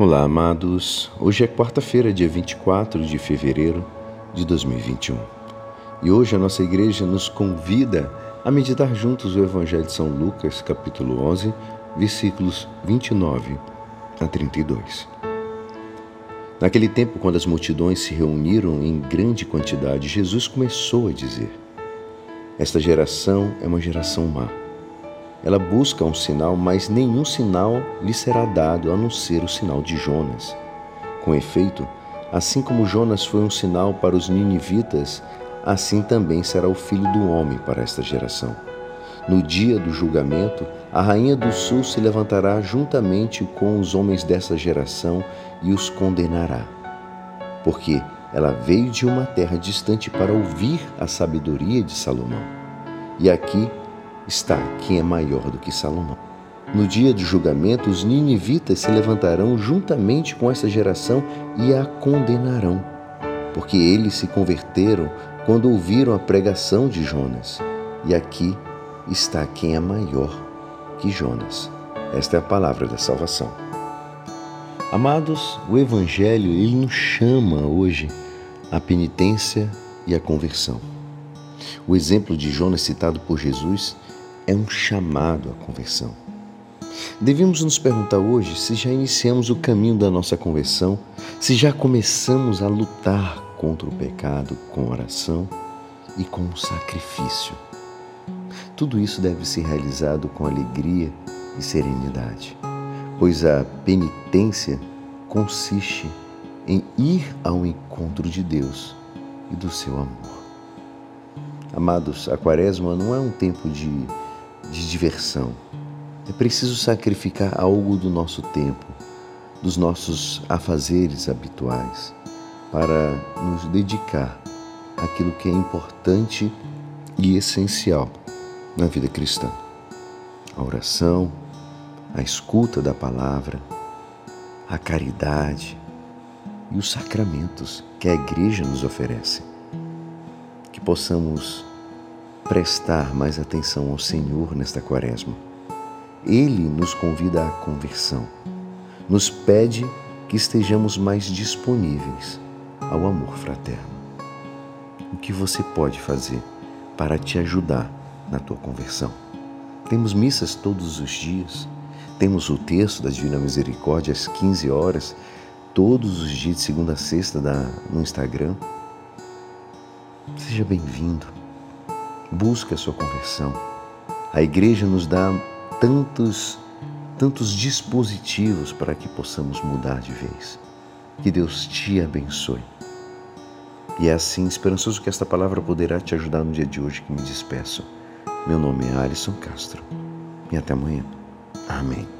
Olá, amados. Hoje é quarta-feira, dia 24 de fevereiro de 2021. E hoje a nossa igreja nos convida a meditar juntos o Evangelho de São Lucas, capítulo 11, versículos 29 a 32. Naquele tempo, quando as multidões se reuniram em grande quantidade, Jesus começou a dizer: Esta geração é uma geração má ela busca um sinal, mas nenhum sinal lhe será dado a não ser o sinal de Jonas. Com efeito, assim como Jonas foi um sinal para os ninivitas, assim também será o filho do homem para esta geração. No dia do julgamento, a rainha do sul se levantará juntamente com os homens dessa geração e os condenará. Porque ela veio de uma terra distante para ouvir a sabedoria de Salomão. E aqui está quem é maior do que Salomão. No dia do julgamento, os ninivitas se levantarão juntamente com essa geração e a condenarão, porque eles se converteram quando ouviram a pregação de Jonas. E aqui está quem é maior que Jonas. Esta é a palavra da salvação. Amados, o Evangelho ele nos chama hoje à penitência e à conversão. O exemplo de Jonas citado por Jesus é um chamado à conversão. Devemos nos perguntar hoje se já iniciamos o caminho da nossa conversão, se já começamos a lutar contra o pecado com oração e com sacrifício. Tudo isso deve ser realizado com alegria e serenidade, pois a penitência consiste em ir ao encontro de Deus e do seu amor. Amados, a quaresma não é um tempo de de diversão. É preciso sacrificar algo do nosso tempo, dos nossos afazeres habituais, para nos dedicar àquilo que é importante e essencial na vida cristã. A oração, a escuta da palavra, a caridade e os sacramentos que a igreja nos oferece. Que possamos prestar mais atenção ao Senhor nesta quaresma. Ele nos convida à conversão, nos pede que estejamos mais disponíveis ao amor fraterno. O que você pode fazer para te ajudar na tua conversão? Temos missas todos os dias, temos o texto da Divina Misericórdia às 15 horas, todos os dias de segunda a sexta no Instagram. Seja bem-vindo busque a sua conversão. A igreja nos dá tantos, tantos dispositivos para que possamos mudar de vez. Que Deus te abençoe. E é assim, esperançoso que esta palavra poderá te ajudar no dia de hoje que me despeço. Meu nome é Alisson Castro. E até amanhã. Amém.